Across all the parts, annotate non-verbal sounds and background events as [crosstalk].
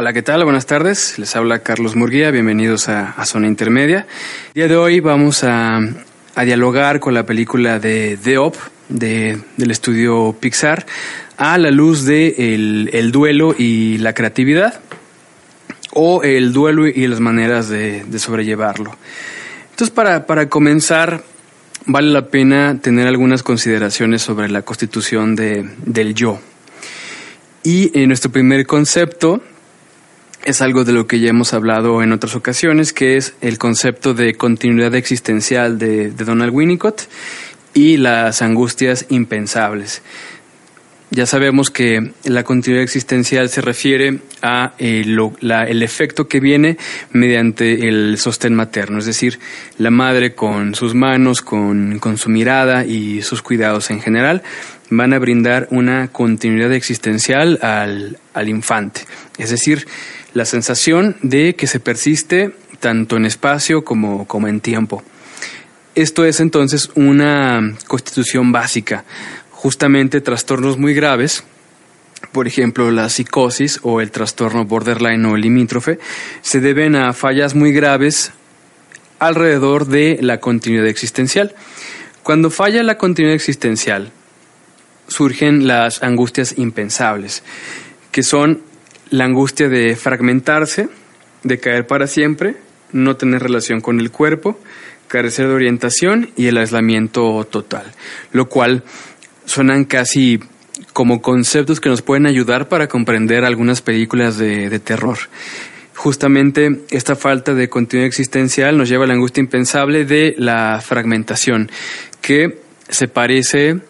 Hola, ¿qué tal? Buenas tardes. Les habla Carlos Murguía. Bienvenidos a, Zona Intermedia. El día de hoy vamos a, dialogar con la película de The Op de, del estudio Pixar a la luz de el, duelo y la creatividad o el duelo y las maneras de, sobrellevarlo. Entonces, para, para comenzar, vale la pena tener algunas consideraciones sobre la constitución de, del yo. Y en nuestro primer concepto es algo de lo que ya hemos hablado en otras ocasiones, que es el concepto de continuidad existencial de, Donald Winnicott y las angustias impensables. Ya sabemos que la continuidad existencial se refiere a eh, el efecto que viene mediante el sostén materno, es decir, la madre con sus manos, con, con su mirada y sus cuidados en general van a brindar una continuidad existencial al, al infante, es decir, la sensación de que se persiste tanto en espacio como, como en tiempo. Esto es entonces una constitución básica. Justamente trastornos muy graves, por ejemplo la psicosis o el trastorno borderline o limítrofe, se deben a fallas muy graves alrededor de la continuidad existencial. Cuando falla la continuidad existencial, surgen las angustias impensables, que son la angustia de fragmentarse, de caer para siempre, no tener relación con el cuerpo, carecer de orientación y el aislamiento total, lo cual suenan casi como conceptos que nos pueden ayudar para comprender algunas películas de, de terror. Justamente esta falta de continuidad existencial nos lleva a la angustia impensable de la fragmentación, que se parece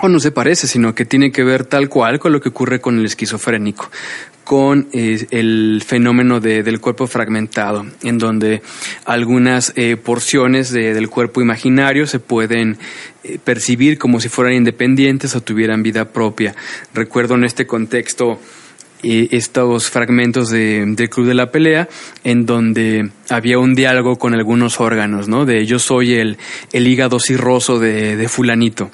o no se parece, sino que tiene que ver tal cual con lo que ocurre con el esquizofrénico, con eh, el fenómeno del cuerpo fragmentado, en donde algunas eh, porciones del cuerpo imaginario se pueden eh, percibir como si fueran independientes o tuvieran vida propia. Recuerdo en este contexto estos fragmentos de, del Club de la Pelea, en donde había un diálogo con algunos órganos, ¿no? De yo soy el, el hígado cirroso de, de fulanito.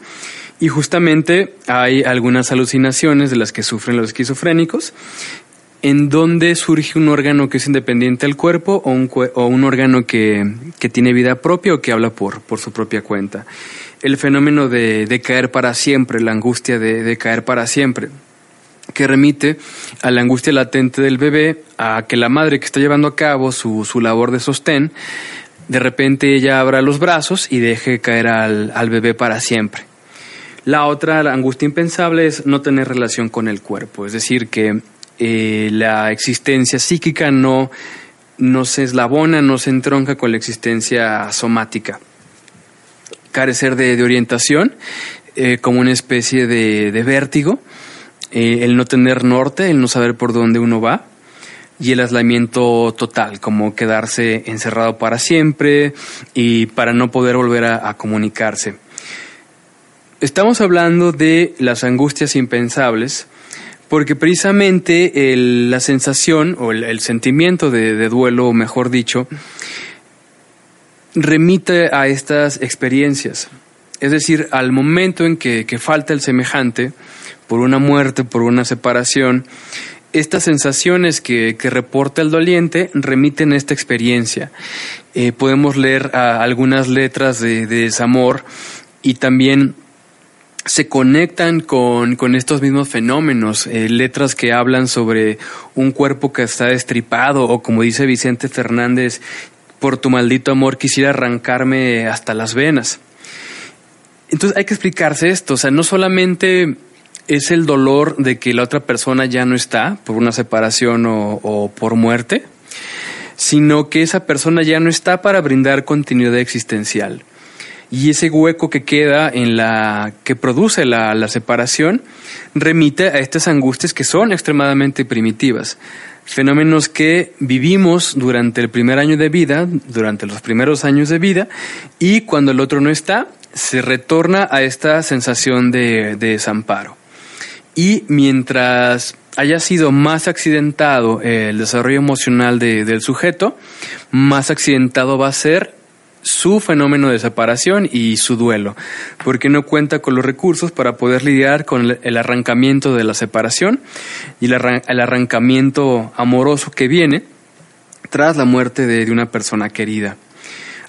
Y justamente hay algunas alucinaciones de las que sufren los esquizofrénicos, en donde surge un órgano que es independiente del cuerpo o un, órgano que, que, tiene vida propia o que habla por, por su propia cuenta. El fenómeno de, caer para siempre, la angustia de, caer para siempre, que remite a la angustia latente del bebé, a que la madre que está llevando a cabo su, su labor de sostén, de repente ella abra los brazos y deje caer al, al bebé para siempre. La otra, la angustia impensable, es no tener relación con el cuerpo, es decir, que eh, la existencia psíquica no, no se eslabona, no se entronca con la existencia somática. Carecer de, orientación, eh, como una especie de, vértigo, eh, el no tener norte, el no saber por dónde uno va, y el aislamiento total, como quedarse encerrado para siempre y para no poder volver a comunicarse. Estamos hablando de las angustias impensables, porque precisamente la sensación o el, sentimiento de, duelo, mejor dicho, remite a estas experiencias. Es decir, al momento en que, falta el semejante, por una muerte, por una separación, estas sensaciones que, reporta el doliente remiten a esta experiencia. Eh, podemos leer algunas letras de, de desamor y también se conectan con, con estos mismos fenómenos, eh, letras que hablan sobre un cuerpo que está destripado o como dice Vicente Fernández, por tu maldito amor quisiera arrancarme hasta las venas. Entonces hay que explicarse esto, o sea, no solamente es el dolor de que la otra persona ya no está por una separación o, o por muerte, sino que esa persona ya no está para brindar continuidad existencial y ese hueco que queda en la que produce la, la separación remite a estas angustias que son extremadamente primitivas fenómenos que vivimos durante el primer año de vida, durante los primeros años de vida, y cuando el otro no está, se retorna a esta sensación de, desamparo. Y mientras haya sido más accidentado el desarrollo emocional del sujeto, más accidentado va a ser su fenómeno de separación y su duelo, porque no cuenta con los recursos para poder lidiar con el arrancamiento de la separación y el, arrancamiento amoroso que viene tras la muerte de, una persona querida.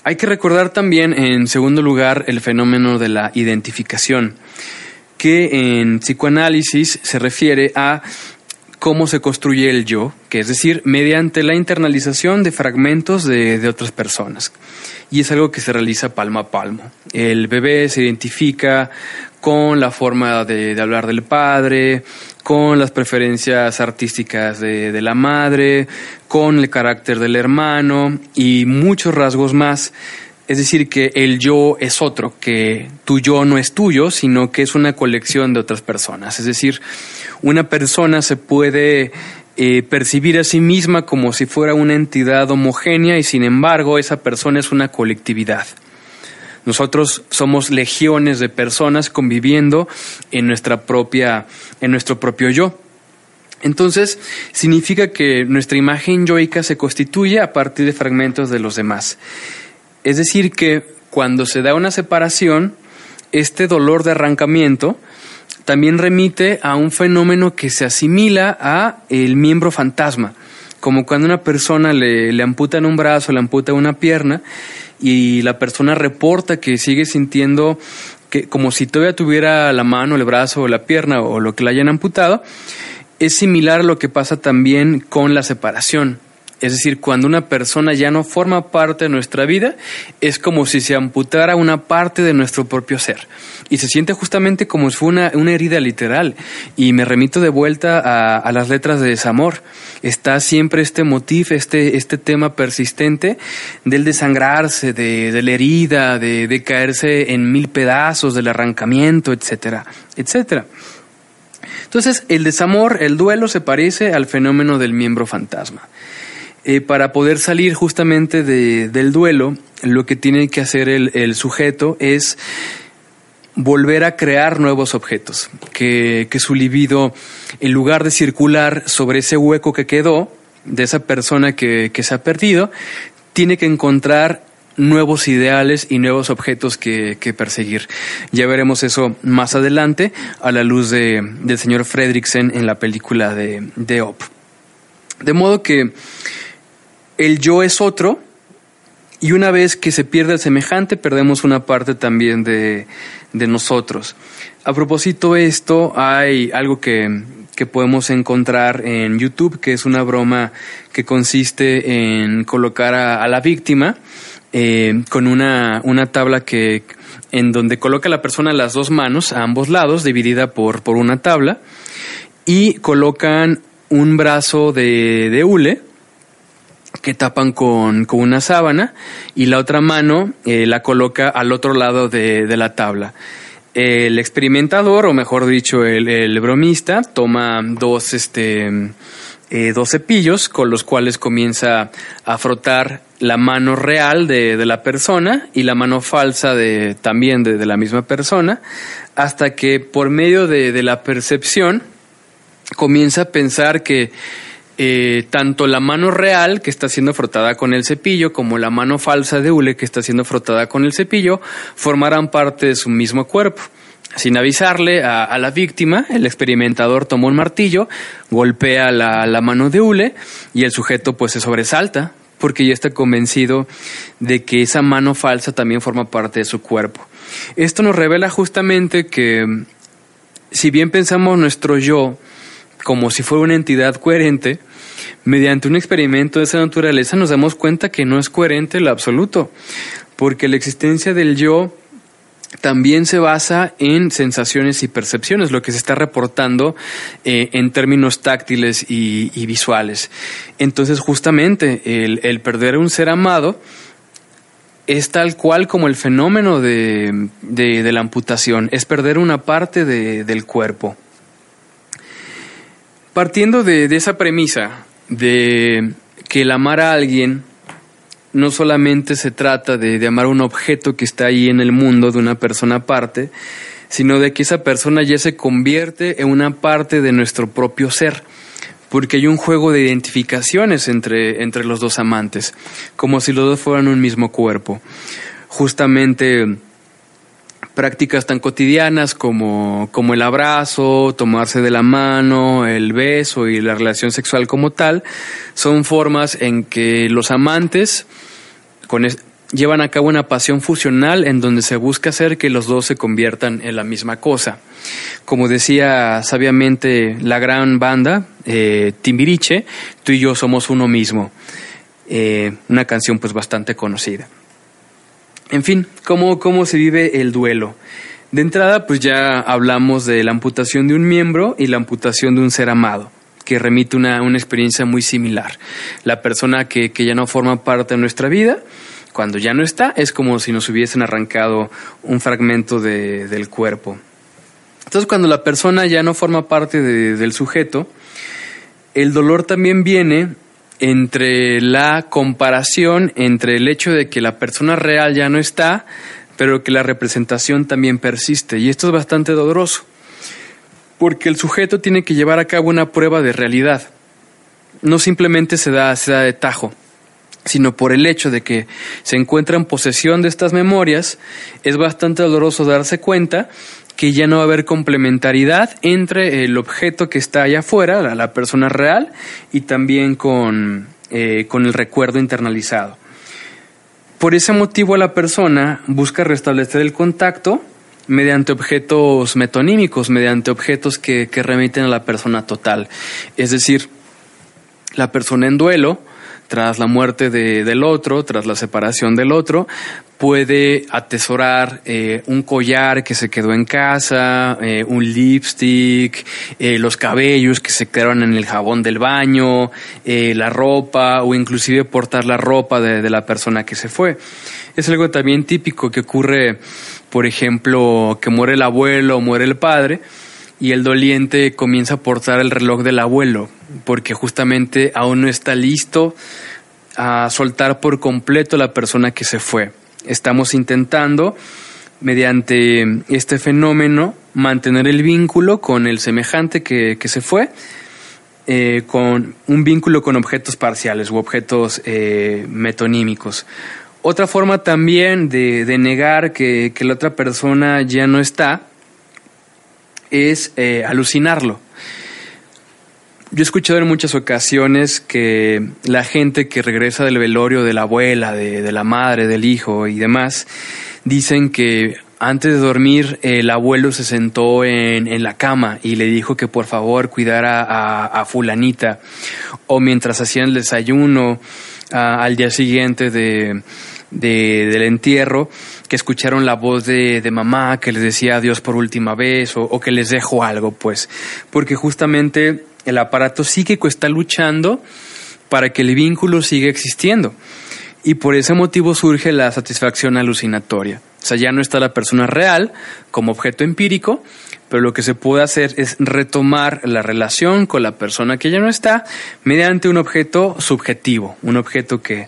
Hay que recordar también, en segundo lugar, el fenómeno de la identificación, que en psicoanálisis se refiere a cómo se construye el yo, que es decir, mediante la internalización de fragmentos de, otras personas. Y es algo que se realiza palmo a palmo. El bebé se identifica con la forma de, hablar del padre, con las preferencias artísticas de, de, la madre, con el carácter del hermano y muchos rasgos más. Es decir, que el yo es otro, que tu yo no es tuyo, sino que es una colección de otras personas. Es decir, una persona se puede eh, percibir a sí misma como si fuera una entidad homogénea y sin embargo esa persona es una colectividad. Nosotros somos legiones de personas conviviendo en nuestra propia, en nuestro propio yo. Entonces, significa que nuestra imagen yoica se constituye a partir de fragmentos de los demás. Es decir, que cuando se da una separación, este dolor de arrancamiento también remite a un fenómeno que se asimila a el miembro fantasma, como cuando una persona le, le amputan un brazo, le amputa una pierna y la persona reporta que sigue sintiendo que como si todavía tuviera la mano, el brazo o la pierna o lo que le hayan amputado, es similar a lo que pasa también con la separación. Es decir, cuando una persona ya no forma parte de nuestra vida, es como si se amputara una parte de nuestro propio ser. Y se siente justamente como si fuera una, herida literal. Y me remito de vuelta a, las letras de desamor. Está siempre este motif, este, este tema persistente del desangrarse, de, la herida, de, de caerse en mil pedazos, del arrancamiento, etcétera, etcétera. Entonces, el desamor, el duelo se parece al fenómeno del miembro fantasma. Eh, para poder salir justamente del duelo, lo que tiene que hacer el, sujeto es volver a crear nuevos objetos, que, su libido, en lugar de circular sobre ese hueco que quedó, de esa persona que, se ha perdido, tiene que encontrar nuevos ideales y nuevos objetos que, perseguir. Ya veremos eso más adelante a la luz de, del señor Fredricksen en la película de, de Op. De modo que el yo es otro y una vez que se pierde el semejante, perdemos una parte también de, nosotros. A propósito de esto, hay algo que, podemos encontrar en YouTube, que es una broma que consiste en colocar a, la víctima eh, con una, una tabla que en donde coloca la persona las dos manos a ambos lados, dividida por, por una tabla, y colocan un brazo de, de hule que tapan con, una sábana y la otra mano eh, la coloca al otro lado de, la tabla. El experimentador, o mejor dicho, el, bromista, toma dos, este, eh, dos cepillos con los cuales comienza a frotar la mano real de, la persona y la mano falsa de, también de, la misma persona, hasta que por medio de la percepción comienza a pensar que eh, tanto la mano real que está siendo frotada con el cepillo como la mano falsa de hule que está siendo frotada con el cepillo formarán parte de su mismo cuerpo. Sin avisarle a, la víctima, el experimentador toma un martillo, golpea la, la mano de hule y el sujeto pues se sobresalta porque ya está convencido de que esa mano falsa también forma parte de su cuerpo. Esto nos revela justamente que si bien pensamos nuestro yo como si fuera una entidad coherente, mediante un experimento de esa naturaleza nos damos cuenta que no es coherente en lo absoluto, porque la existencia del yo también se basa en sensaciones y percepciones, lo que se está reportando eh, en términos táctiles y, visuales. Entonces, justamente, el, perder un ser amado es tal cual como el fenómeno de, la amputación, es perder una parte del cuerpo. Partiendo de, esa premisa de que el amar a alguien no solamente se trata de, amar un objeto que está ahí en el mundo de una persona aparte, sino de que esa persona ya se convierte en una parte de nuestro propio ser. porque hay un juego de identificaciones entre, entre los dos amantes, como si los dos fueran un mismo cuerpo. Justamente prácticas tan cotidianas como, como el abrazo, tomarse de la mano, el beso y la relación sexual como tal, son formas en que los amantes con llevan a cabo una pasión fusional en donde se busca hacer que los dos se conviertan en la misma cosa. Como decía sabiamente la gran banda, eh, Timbiriche, tú y yo somos uno mismo. Eh, una canción pues bastante conocida. En fin, ¿cómo, ¿cómo se vive el duelo? De entrada, pues ya hablamos de la amputación de un miembro y la amputación de un ser amado, que remite una, una experiencia muy similar. La persona que, que ya no forma parte de nuestra vida, cuando ya no está, es como si nos hubiesen arrancado un fragmento de, del cuerpo. Entonces, cuando la persona ya no forma parte de, del sujeto, el dolor también viene entre la comparación entre el hecho de que la persona real ya no está, pero que la representación también persiste. Y esto es bastante doloroso, porque el sujeto tiene que llevar a cabo una prueba de realidad. No simplemente se da, se da de tajo, sino por el hecho de que se encuentra en posesión de estas memorias, es bastante doloroso darse cuenta que ya no va a haber complementariedad entre el objeto que está allá afuera, la, persona real, y también con, eh, con el recuerdo internalizado. Por ese motivo la persona busca restablecer el contacto mediante objetos metonímicos, mediante objetos que, que remiten a la persona total. Es decir, la persona en duelo tras la muerte de, del otro, tras la separación del otro, puede atesorar eh, un collar que se quedó en casa, eh, un lipstick, eh, los cabellos que se quedaron en el jabón del baño, la ropa o inclusive portar la ropa de, de la persona que se fue. Es algo también típico que ocurre, por ejemplo, que muere el abuelo o muere el padre y el doliente comienza a portar el reloj del abuelo, porque justamente aún no está listo a soltar por completo la persona que se fue. Estamos intentando, mediante este fenómeno, mantener el vínculo con el semejante que, se fue, eh, con un vínculo con objetos parciales u objetos eh, metonímicos. Otra forma también de, negar que, que la otra persona ya no está es eh, alucinarlo. Yo he escuchado en muchas ocasiones que la gente que regresa del velorio de la abuela, de, la madre, del hijo y demás, dicen que antes de dormir el abuelo se sentó en, la cama y le dijo que por favor cuidara a, fulanita. O mientras hacían el desayuno al día siguiente de, del entierro, que escucharon la voz de, mamá que les decía adiós por última vez o, que les dejo algo, pues, porque justamente el aparato psíquico está luchando para que el vínculo siga existiendo. Y por ese motivo surge la satisfacción alucinatoria. O sea, ya no está la persona real como objeto empírico, pero lo que se puede hacer es retomar la relación con la persona que ya no está mediante un objeto subjetivo, un objeto que,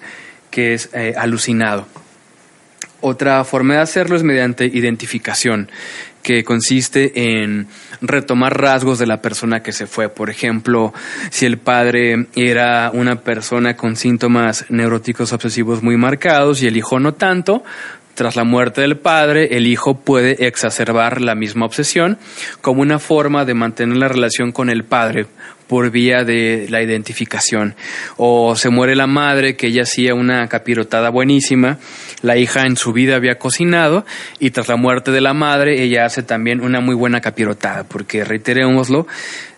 que es eh, alucinado. Otra forma de hacerlo es mediante identificación, que consiste en retomar rasgos de la persona que se fue. Por ejemplo, si el padre era una persona con síntomas neuróticos obsesivos muy marcados y el hijo no tanto, tras la muerte del padre, el hijo puede exacerbar la misma obsesión como una forma de mantener la relación con el padre por vía de la identificación. O se muere la madre, que ella hacía una capirotada buenísima, la hija en su vida había cocinado y tras la muerte de la madre ella hace también una muy buena capirotada, porque reiterémoslo,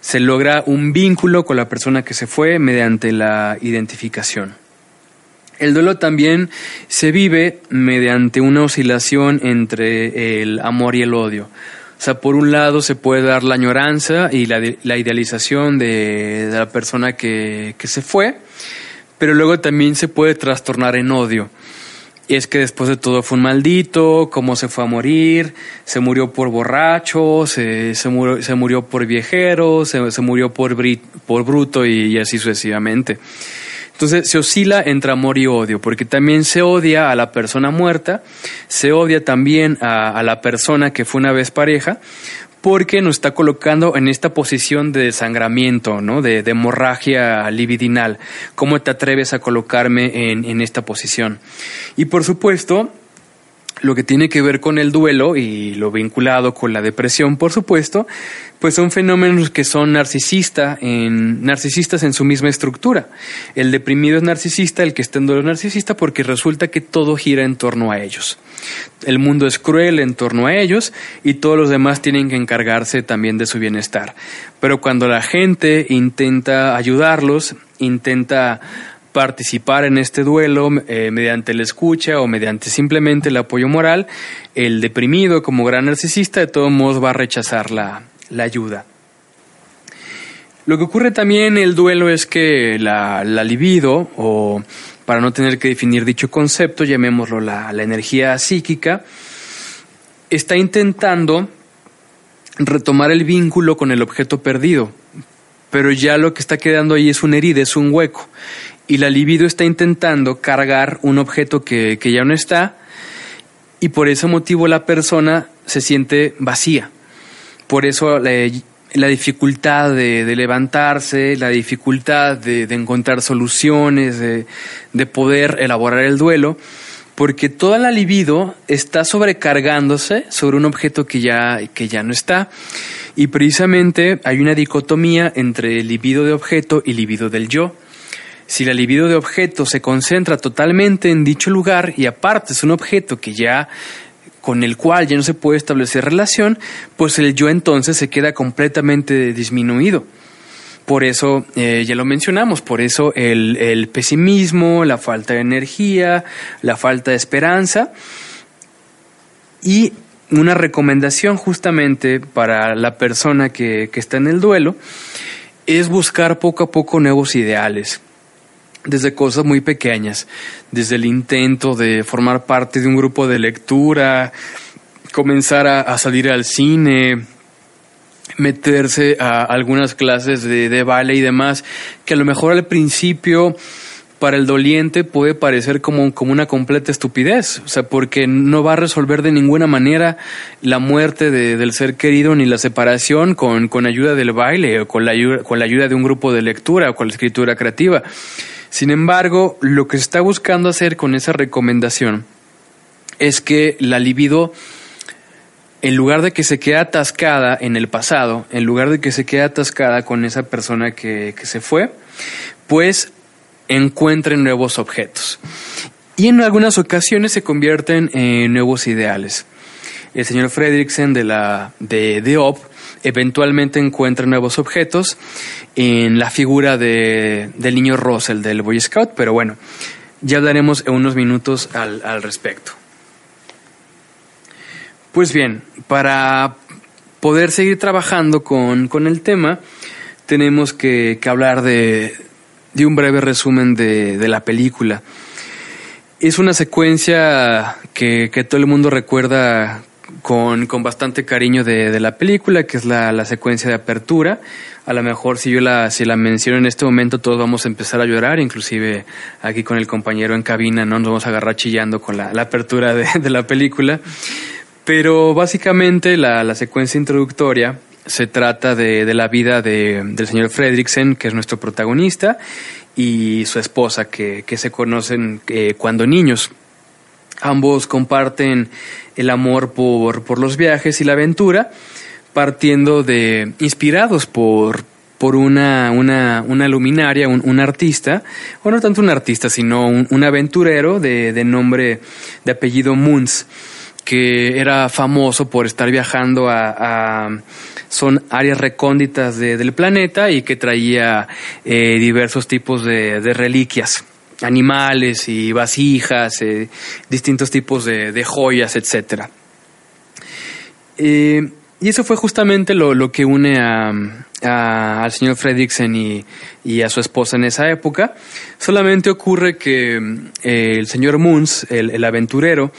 se logra un vínculo con la persona que se fue mediante la identificación. El duelo también se vive mediante una oscilación entre el amor y el odio. Sea, por un lado se puede dar la añoranza y la, idealización de, la persona que, se fue, pero luego también se puede trastornar en odio. Y es que después de todo fue un maldito, cómo se fue a morir, se murió por borracho, se, se, murió, se murió por viejero, se, se murió por, por bruto y así sucesivamente. Entonces se oscila entre amor y odio, porque también se odia a la persona muerta, se odia también a, la persona que fue una vez pareja, porque nos está colocando en esta posición de desangramiento, ¿no? De, hemorragia libidinal. ¿Cómo te atreves a colocarme en, en esta posición? Y por supuesto, lo que tiene que ver con el duelo y lo vinculado con la depresión, por supuesto, pues son fenómenos que son narcisista en, narcisistas en su misma estructura. El deprimido es narcisista, el que está en duelo es narcisista porque resulta que todo gira en torno a ellos. El mundo es cruel en torno a ellos y todos los demás tienen que encargarse también de su bienestar. Pero cuando la gente intenta ayudarlos, intenta participar en este duelo eh, mediante la escucha o mediante simplemente el apoyo moral, el deprimido como gran narcisista de todos modos va a rechazar la, ayuda. Lo que ocurre también en el duelo es que la, libido, o para no tener que definir dicho concepto, llamémoslo la, la energía psíquica, está intentando retomar el vínculo con el objeto perdido, pero ya lo que está quedando ahí es una herida, es un hueco y la libido está intentando cargar un objeto que, ya no está y por ese motivo la persona se siente vacía. Por eso la, dificultad de, levantarse, la dificultad de, encontrar soluciones, de, de, poder elaborar el duelo, porque toda la libido está sobrecargándose sobre un objeto que ya, que ya no está. Y precisamente hay una dicotomía entre libido de objeto y libido del yo. Si la libido de objeto se concentra totalmente en dicho lugar y aparte es un objeto que ya con el cual ya no se puede establecer relación, pues el yo entonces se queda completamente disminuido. Por eso, eh, ya lo mencionamos, por eso el, pesimismo, la falta de energía, la falta de esperanza. Y una recomendación justamente para la persona que está en el duelo es buscar poco a poco nuevos ideales desde cosas muy pequeñas, desde el intento de formar parte de un grupo de lectura, comenzar a, salir al cine, meterse a algunas clases de, de baile y demás, que a lo mejor al principio para el doliente puede parecer como, como una completa estupidez, o sea, porque no va a resolver de ninguna manera la muerte del ser querido ni la separación con, con ayuda del baile o con la, con la ayuda de un grupo de lectura o con la escritura creativa. Sin embargo, lo que se está buscando hacer con esa recomendación es que la libido, en lugar de que se quede atascada en el pasado, en lugar de que se quede atascada con esa persona que, se fue, pues encuentre nuevos objetos. Y en algunas ocasiones se convierten en nuevos ideales. El señor Fredricksen de la de, de OP eventualmente encuentra nuevos objetos en la figura de, del niño Russell del Boy Scout, pero bueno, ya hablaremos en unos minutos al, respecto. Pues bien, para poder seguir trabajando con, el tema, tenemos que, hablar de, de, un breve resumen de, de, la película. Es una secuencia que, que todo el mundo recuerda con, con bastante cariño de, de, la película, que es la, la, secuencia de apertura. A lo mejor si yo la, si la menciono en este momento, todos vamos a empezar a llorar, inclusive aquí con el compañero en cabina, ¿no? Nos vamos a agarrar chillando con la, la apertura de, de, la película. Pero básicamente la, la secuencia introductoria se trata de, de la vida de, del señor Fredricksen, que es nuestro protagonista, y su esposa, que, que se conocen eh, cuando niños. Ambos comparten el amor por, por los viajes y la aventura, partiendo de, inspirados por, por una, una, una luminaria, un, artista, o no tanto un artista, sino un, aventurero de, de, nombre, de apellido Moons, que era famoso por estar viajando a, son áreas recónditas del planeta y que traía eh, diversos tipos de, de reliquias animales y vasijas, eh, distintos tipos de, joyas, etc. Eh, y eso fue justamente lo, que une al señor Fredricksen y, a su esposa en esa época. Solamente ocurre que eh, el señor Moons, el, aventurero,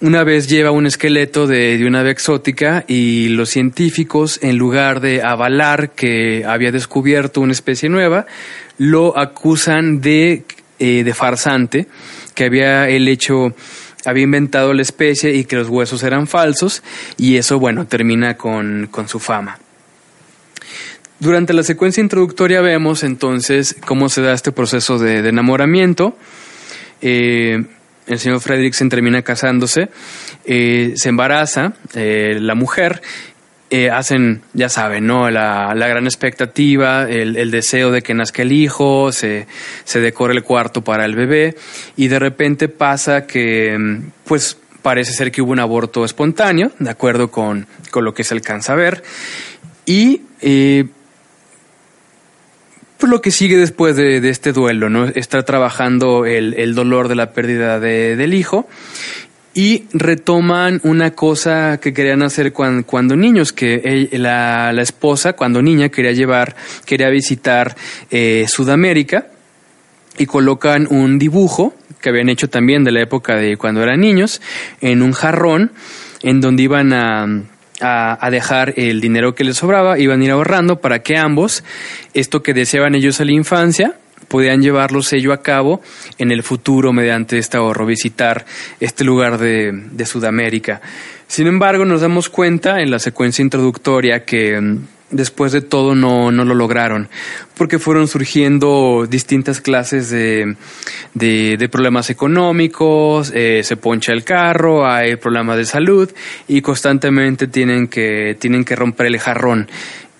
una vez lleva un esqueleto de, de, una ave exótica y los científicos, en lugar de avalar que había descubierto una especie nueva, lo acusan de eh, de farsante que había él hecho había inventado la especie y que los huesos eran falsos y eso, bueno, termina con, su fama. Durante la secuencia introductoria vemos entonces cómo se da este proceso de, enamoramiento. Eh, el señor Fredricksen termina casándose, eh, se embaraza la mujer eh, hacen, ya saben, ¿no? La, gran expectativa, el, deseo de que nazca el hijo, se, se decora el cuarto para el bebé y de repente pasa que, mm, pues, parece ser que hubo un aborto espontáneo, de acuerdo con, lo que se alcanza a ver. Y eh, pues lo que sigue después de, este duelo, ¿no? Está trabajando el, dolor de la pérdida del hijo y retoman una cosa que querían hacer cuando, niños, que la, esposa cuando niña quería llevar, quería visitar eh, Sudamérica y colocan un dibujo que habían hecho también de la época de cuando eran niños en un jarrón en donde iban a, a, dejar el dinero que les sobraba, iban a ir ahorrando para que ambos, esto que deseaban ellos a la infancia, podían llevarlo sello a cabo en el futuro mediante este ahorro, visitar este lugar de, de Sudamérica. Sin embargo, nos damos cuenta en la secuencia introductoria que mm, después de todo no, no, lo lograron, porque fueron surgiendo distintas clases de, de, problemas económicos, eh, se poncha el carro, hay problemas de salud y constantemente tienen que, tienen que romper el jarrón.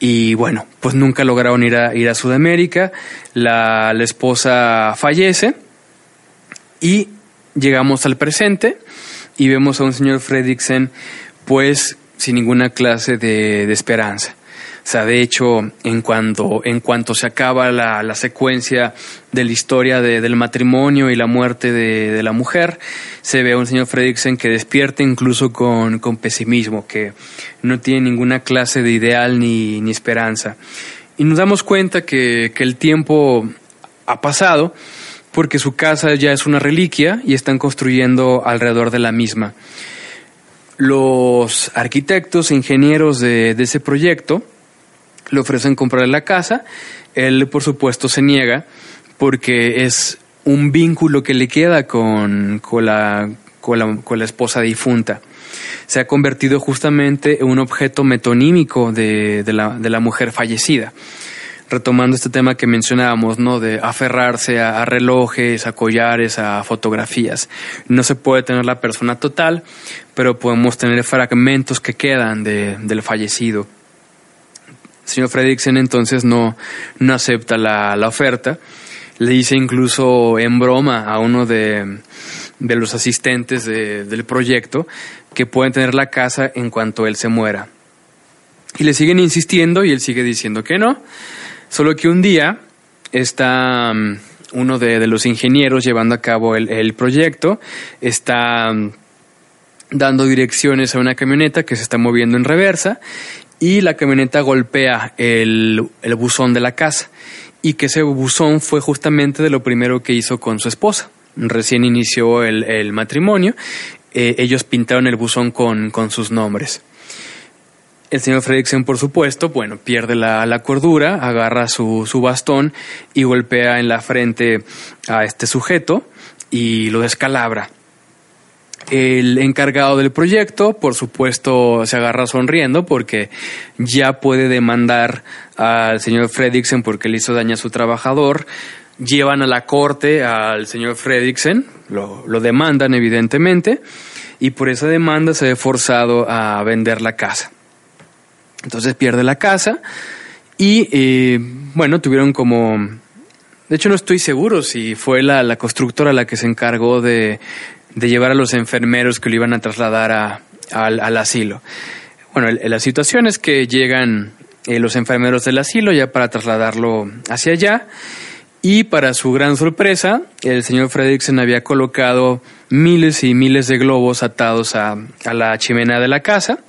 Y bueno, pues nunca lograron ir a, ir a Sudamérica. La, esposa fallece y llegamos al presente y vemos a un señor Fredricksen pues sin ninguna clase de esperanza. Sea, de hecho, en cuanto, en cuanto se acaba la, la secuencia de la historia de, del matrimonio y la muerte de, de, la mujer, se ve a un señor Fredricksen que despierta incluso con, con pesimismo, que no tiene ninguna clase de ideal ni, ni esperanza. Y nos damos cuenta que, que el tiempo ha pasado porque su casa ya es una reliquia y están construyendo alrededor de la misma. Los arquitectos e ingenieros de, de ese proyecto le ofrecen comprarle la casa, él por supuesto se niega porque es un vínculo que le queda con, con, la, con, la, con la esposa difunta. Se ha convertido justamente en un objeto metonímico de, de, la, de la mujer fallecida retomando este tema que mencionábamos, ¿no? De aferrarse a, relojes, a collares, a fotografías. No se puede tener la persona total, pero podemos tener fragmentos que quedan de, del fallecido. El señor Fredricksen entonces no, no acepta la, la oferta. Le dice incluso en broma a uno de, de los asistentes de, del proyecto que pueden tener la casa en cuanto él se muera. Y le siguen insistiendo y él sigue diciendo que no. Solo que un día está um, uno de, de, los ingenieros llevando a cabo el, el proyecto, está um, dando direcciones a una camioneta que se está moviendo en reversa y la camioneta golpea el, el buzón de la casa y que ese buzón fue justamente de lo primero que hizo con su esposa. Recién inició el, el matrimonio, eh, ellos pintaron el buzón con, con sus nombres. El señor Fredricksen, por supuesto, bueno, pierde la, la cordura, agarra su, su, bastón y golpea en la frente a este sujeto y lo descalabra. El encargado del proyecto, por supuesto, se agarra sonriendo porque ya puede demandar al señor Fredricksen porque le hizo daño a su trabajador. Llevan a la corte al señor Fredricksen, lo, lo demandan evidentemente, y por esa demanda se ve forzado a vender la casa. Entonces pierde la casa y, eh, bueno, tuvieron como de hecho, no estoy seguro si fue la, la, constructora la que se encargó de de llevar a los enfermeros que lo iban a trasladar a, al, asilo. Bueno, la situación es que llegan eh, los enfermeros del asilo ya para trasladarlo hacia allá y para su gran sorpresa, el señor Fredricksen había colocado miles y miles de globos atados a, a la chimenea de la casa.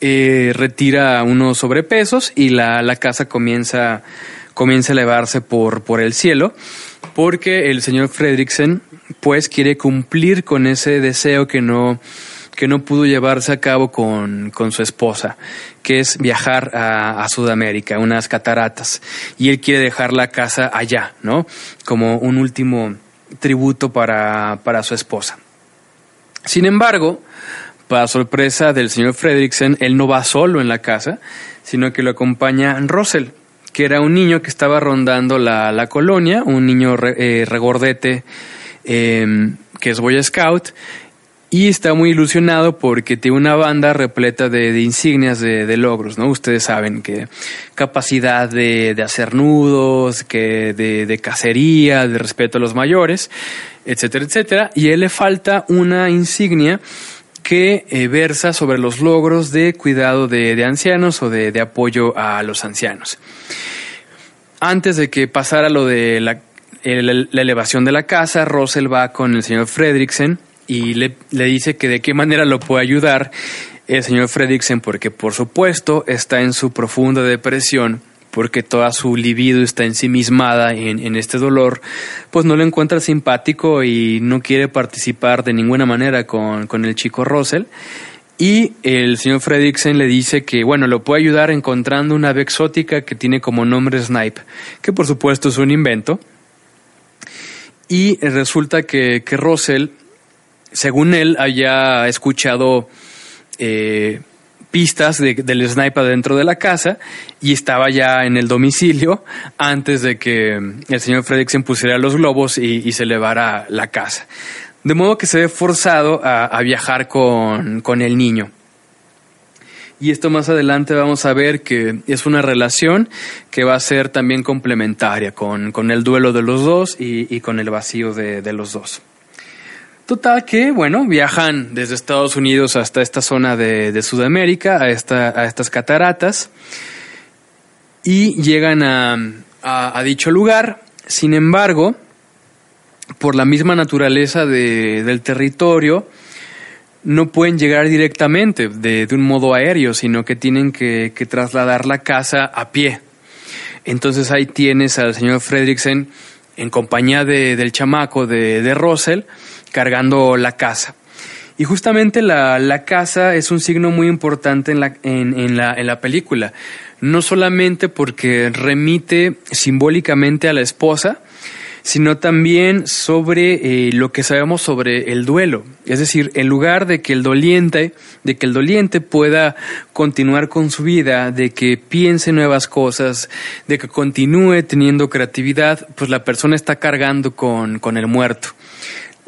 Eh, retira unos sobrepesos y la, la casa comienza, comienza a elevarse por, por el cielo porque el señor Fredricksen pues quiere cumplir con ese deseo que no que no pudo llevarse a cabo con, con su esposa, que es viajar a, a, Sudamérica, unas cataratas, y él quiere dejar la casa allá, ¿no? Como un último tributo para, para su esposa. Sin embargo, para sorpresa del señor Fredricksen, él no va solo en la casa, sino que lo acompaña Russell, que era un niño que estaba rondando la, colonia, un niño eh, regordete em, que es Boy Scout, y está muy ilusionado porque tiene una banda repleta de, insignias de, logros, ¿no? Ustedes saben que capacidad de, hacer nudos, que de, cacería, de respeto a los mayores, etcétera, etcétera. Y a él le falta una insignia que eh, versa sobre los logros de cuidado de, ancianos o de, apoyo a los ancianos. Antes de que pasara lo de la, la elevación de la casa, Russell va con el señor Fredricksen y le, le dice que de qué manera lo puede ayudar el señor Fredricksen, porque por supuesto está en su profunda depresión porque toda su libido está ensimismada en, en este dolor, pues no lo encuentra simpático y no quiere participar de ninguna manera con, con el chico Russell. Y el señor Fredricksen le dice que, bueno, lo puede ayudar encontrando una ave exótica que tiene como nombre Snipe, que por supuesto es un invento. Y resulta que, que Russell, según él, haya escuchado eh, pistas del sniper dentro de la casa y estaba ya en el domicilio antes de que el señor Fredricksen pusiera los globos y, se elevara la casa. De modo que se ve forzado a, viajar con, el niño. Y esto más adelante vamos a ver que es una relación que va a ser también complementaria con, el duelo de los dos y, con el vacío de los dos. Total que, bueno, viajan desde Estados Unidos hasta esta zona de, Sudamérica, a, esta, a estas cataratas, y llegan a, dicho lugar. Sin embargo, por la misma naturaleza del territorio, no pueden llegar directamente de, un modo aéreo, sino que tienen que, trasladar la casa a pie. Entonces ahí tienes al señor Fredricksen en compañía del chamaco de, de Russell, cargando la casa. Y justamente la, la, casa es un signo muy importante en la, en, la, en la película, no solamente porque remite simbólicamente a la esposa, sino también sobre eh, lo que sabemos sobre el duelo. Es decir, en lugar de que el doliente, de que el doliente pueda continuar con su vida, de que piense nuevas cosas, de que continúe teniendo creatividad, pues la persona está cargando con, con el muerto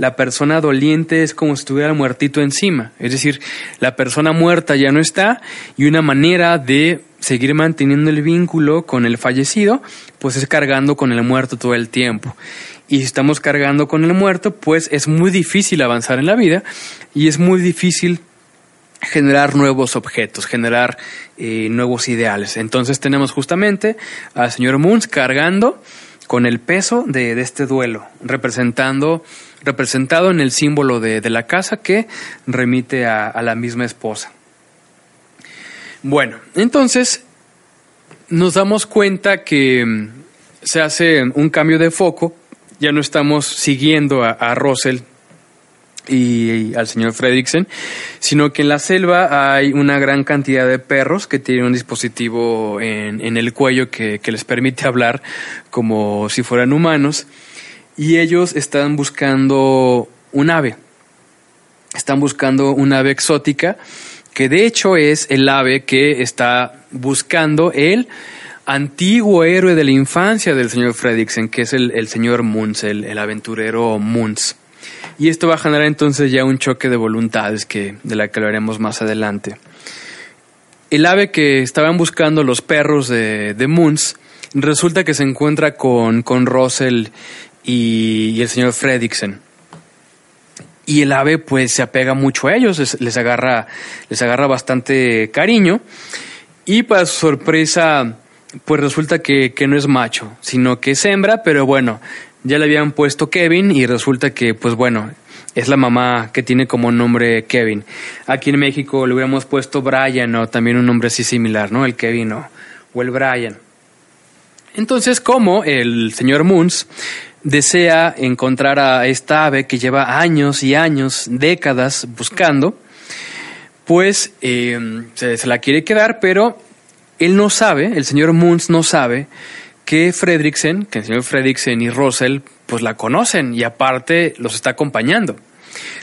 la persona doliente es como si estuviera muertito encima. Es decir, la persona muerta ya no está y una manera de seguir manteniendo el vínculo con el fallecido, pues es cargando con el muerto todo el tiempo. Y si estamos cargando con el muerto, pues es muy difícil avanzar en la vida y es muy difícil generar nuevos objetos, generar eh, nuevos ideales. Entonces tenemos justamente al señor Moons cargando con el peso de, de este duelo, representando representado en el símbolo de, la casa que remite a, la misma esposa. Bueno, entonces nos damos cuenta que mm, se hace un cambio de foco, ya no estamos siguiendo a, Russell y, al señor Fredricksen, sino que en la selva hay una gran cantidad de perros que tienen un dispositivo en, el cuello que, que, les permite hablar como si fueran humanos y ellos están buscando un ave. Están buscando un ave exótica que de hecho es el ave que está buscando el antiguo héroe de la infancia del señor Fredricksen, que es el, señor Munz, el, aventurero Munz. Y esto va a generar entonces ya un choque de voluntades que, de la que hablaremos más adelante. El ave que estaban buscando los perros de, de resulta que se encuentra con, con Russell y, el señor Fredricksen. Y el ave pues se apega mucho a ellos, les, agarra, les agarra bastante cariño. Y para su sorpresa, pues resulta que, que no es macho, sino que es hembra, pero bueno, ya le habían puesto Kevin y resulta que, pues bueno, es la mamá que tiene como nombre Kevin. Aquí en México le hubiéramos puesto Brian o también un nombre así similar, ¿no? El Kevin o, el Brian. Entonces, como el señor Moons desea encontrar a esta ave que lleva años y años, décadas buscando, pues eh, se, la quiere quedar, pero él no sabe, el señor Moons no sabe que Fredricksen, que el señor Fredricksen y Russell, pues la conocen y aparte los está acompañando.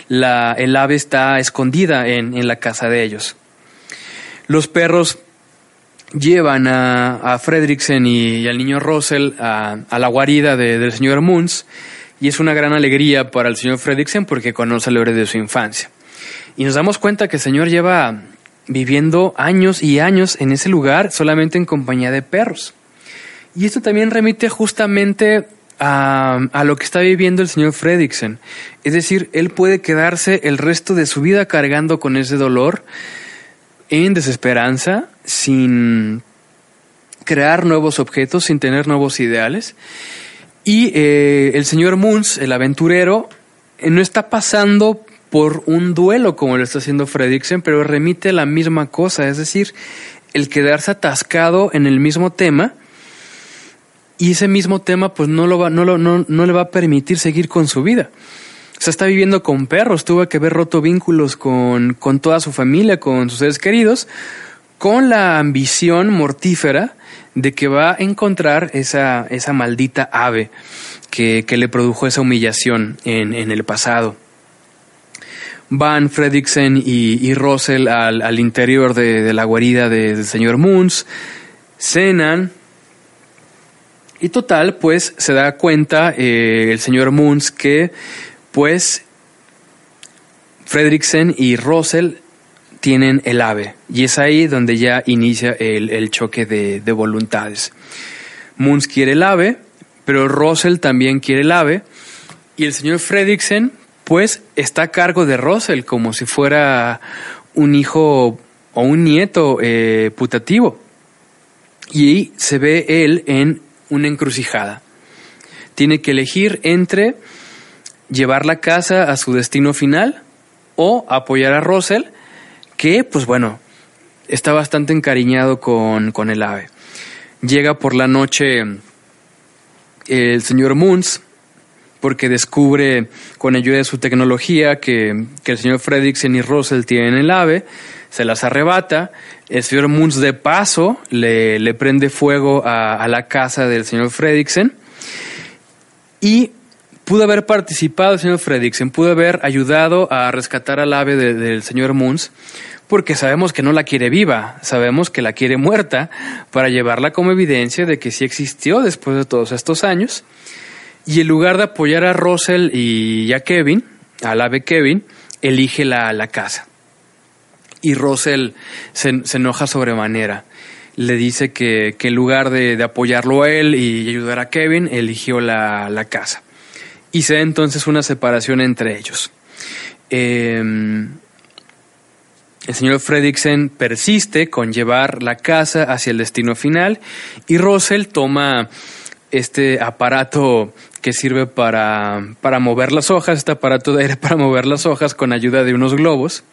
la, el ave está escondida en, en la casa de ellos. Los perros llevan a, a Fredriksen y, al niño Russell a, a la guarida del señor Moons y es una gran alegría para el señor Fredriksen porque conoce el héroe de su infancia. Y nos damos cuenta que el señor lleva viviendo años y años en ese lugar solamente en compañía de perros. Y esto también remite justamente a, a, lo que está viviendo el señor Fredricksen. Es decir, él puede quedarse el resto de su vida cargando con ese dolor en desesperanza, sin crear nuevos objetos, sin tener nuevos ideales. Y eh, el señor Moons, el aventurero, eh, no está pasando por un duelo como lo está haciendo Fredricksen, pero remite la misma cosa, es decir, el quedarse atascado en el mismo tema y ese mismo tema pues no, lo va, no, lo, no, no le va a permitir seguir con su vida. O sea, está viviendo con perros, tuvo que haber roto vínculos con, con toda su familia, con sus seres queridos, con la ambición mortífera de que va a encontrar esa, esa maldita ave que, que le produjo esa humillación en, en el pasado. Van Fredricksen y, y Russell al, al interior de, de, la guarida del señor Moons, cenan, y total, pues se da cuenta eh, el señor Moons que pues Fredricksen y Russell tienen el ave y es ahí donde ya inicia el, el choque de, de, voluntades. Moons quiere el ave, pero Russell también quiere el ave y el señor Fredricksen pues está a cargo de Russell como si fuera un hijo o un nieto eh, putativo. Y se ve él en una encrucijada. Tiene que elegir entre llevar la casa a su destino final o apoyar a Russell, que pues bueno, está bastante encariñado con, con el ave. Llega por la noche el señor Moons, porque descubre con ayuda de su tecnología que, que el señor Fredricksen y Russell tienen el ave, se las arrebata, el señor Moons de paso le, le prende fuego a, la casa del señor Fredricksen y pudo haber participado el señor Fredricksen, pudo haber ayudado a rescatar al ave de, del señor Moons, porque sabemos que no la quiere viva, sabemos que la quiere muerta, para llevarla como evidencia de que sí existió después de todos estos años. Y en lugar de apoyar a Russell y a Kevin, al ave Kevin, elige la, la casa. Y Russell se, se, enoja sobremanera. Le dice que, que en lugar de, de, apoyarlo a él y ayudar a Kevin, eligió la, la casa. Y se da entonces una separación entre ellos. Eh, el señor Fredricksen persiste con llevar la casa hacia el destino final y Russell toma este aparato que sirve para, para mover las hojas, este aparato de aire [laughs] para mover las hojas con ayuda de unos globos.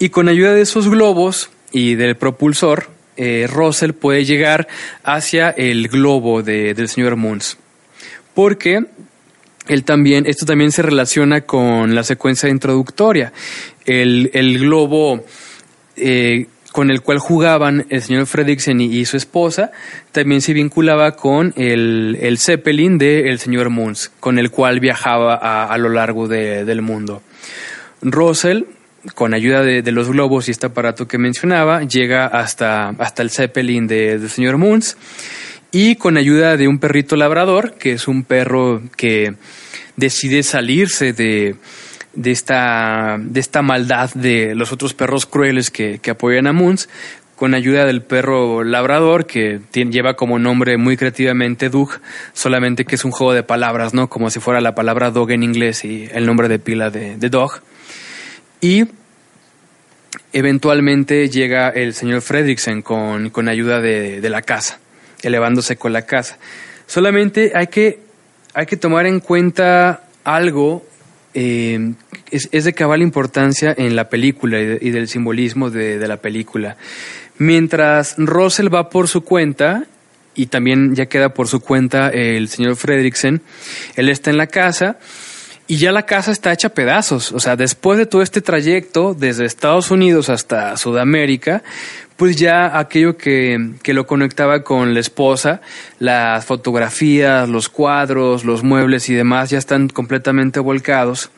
Y con ayuda de esos globos y del propulsor, eh, Russell puede llegar hacia el globo de, del señor Moons. Porque él también, esto también se relaciona con la secuencia introductoria. El, el globo eh, con el cual jugaban el señor Fredricksen y, su esposa, también se vinculaba con el, el Zeppelin del el señor Moons, con el cual viajaba a, a lo largo de, del mundo. Russell, con ayuda de, de, los globos y este aparato que mencionaba, llega hasta, hasta el Zeppelin de, del señor Moons y con ayuda de un perrito labrador, que es un perro que decide salirse de, de esta, de esta maldad de los otros perros crueles que, que apoyan a Moons, con ayuda del perro labrador, que lleva como nombre muy creativamente Doug, solamente que es un juego de palabras, ¿no? Como si fuera la palabra dog en inglés y el nombre de pila de, dog. Y eventualmente llega el señor Fredricksen con, con ayuda de la casa, elevándose con la casa. Solamente hay que, hay que tomar en cuenta algo eh, es, de cabal importancia en la película y, de, y del simbolismo de, la película. Mientras Russell va por su cuenta, y también ya queda por su cuenta el señor Fredricksen, él está en la casa y ya la casa está hecha pedazos. O sea, después de todo este trayecto, desde Estados Unidos hasta Sudamérica, pues ya aquello que, que, lo conectaba con la esposa, las fotografías, los cuadros, los muebles y demás ya están completamente volcados.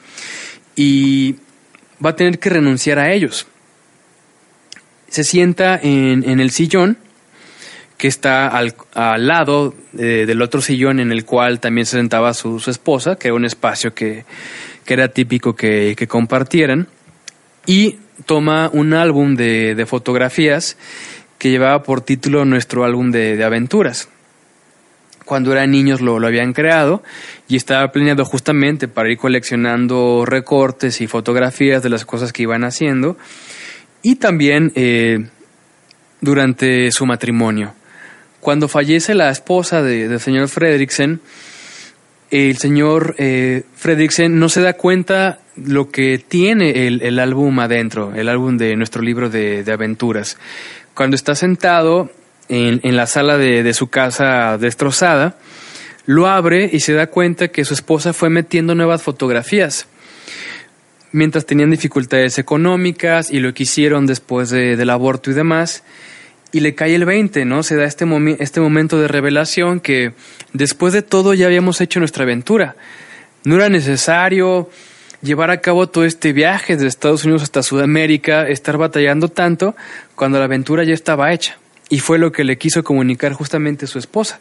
y va a tener que renunciar a ellos. Se sienta en, el sillón que está al, lado eh, del otro sillón en el cual también se sentaba su, esposa, que era un espacio que, era típico que, compartieran, y toma un álbum de, fotografías que llevaba por título nuestro álbum de aventuras cuando eran niños lo, lo habían creado y estaba planeado justamente para ir coleccionando recortes y fotografías de las cosas que iban haciendo y también eh, durante su matrimonio. Cuando fallece la esposa del señor Fredriksen, el señor eh, no se da cuenta lo que tiene el, el, álbum adentro, el álbum de nuestro libro de, de aventuras. Cuando está sentado en, la sala de, su casa destrozada, lo abre y se da cuenta que su esposa fue metiendo nuevas fotografías. Mientras tenían dificultades económicas y lo que hicieron después del aborto y demás, y le cae el 20, ¿no? Se da este, este momento de revelación que después de todo ya habíamos hecho nuestra aventura. No era necesario llevar a cabo todo este viaje de Estados Unidos hasta Sudamérica, estar batallando tanto cuando la aventura ya estaba hecha. Y fue lo que le quiso comunicar justamente su esposa,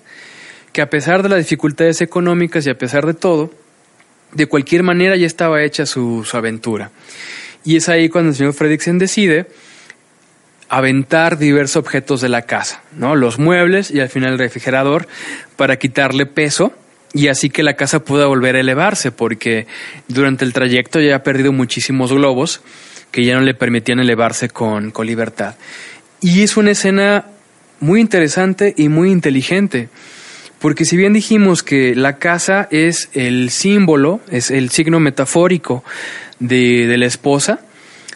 que a pesar de las dificultades económicas y a pesar de todo, de cualquier manera ya estaba hecha su, aventura. Y es ahí cuando el señor Fredricksen decide aventar diversos objetos de la casa, ¿no? Los muebles y al final el refrigerador para quitarle peso y así que la casa pueda volver a elevarse porque durante el trayecto ya ha perdido muchísimos globos que ya no le permitían elevarse con, con libertad. Y es una escena muy interesante y muy inteligente. Porque si bien dijimos que la casa es el símbolo, es el signo metafórico de, la esposa,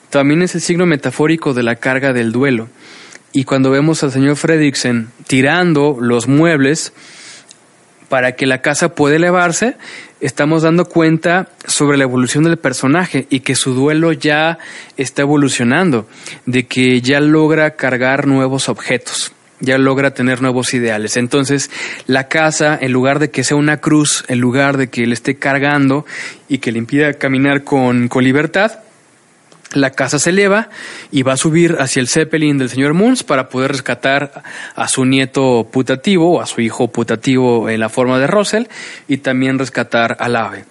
también es el signo metafórico de la carga del duelo. Y cuando vemos al señor Fredricksen tirando los muebles para que la casa pueda elevarse, estamos dando cuenta sobre la evolución del personaje y que su duelo ya está evolucionando, de que ya logra cargar nuevos objetos ya logra tener nuevos ideales. Entonces, la casa, en lugar de que sea una cruz, en lugar de que le esté cargando y que le impida caminar con, con libertad, la casa se eleva y va a subir hacia el Zeppelin del señor Moons para poder rescatar a su nieto putativo o a su hijo putativo en la forma de Russell y también rescatar al ave.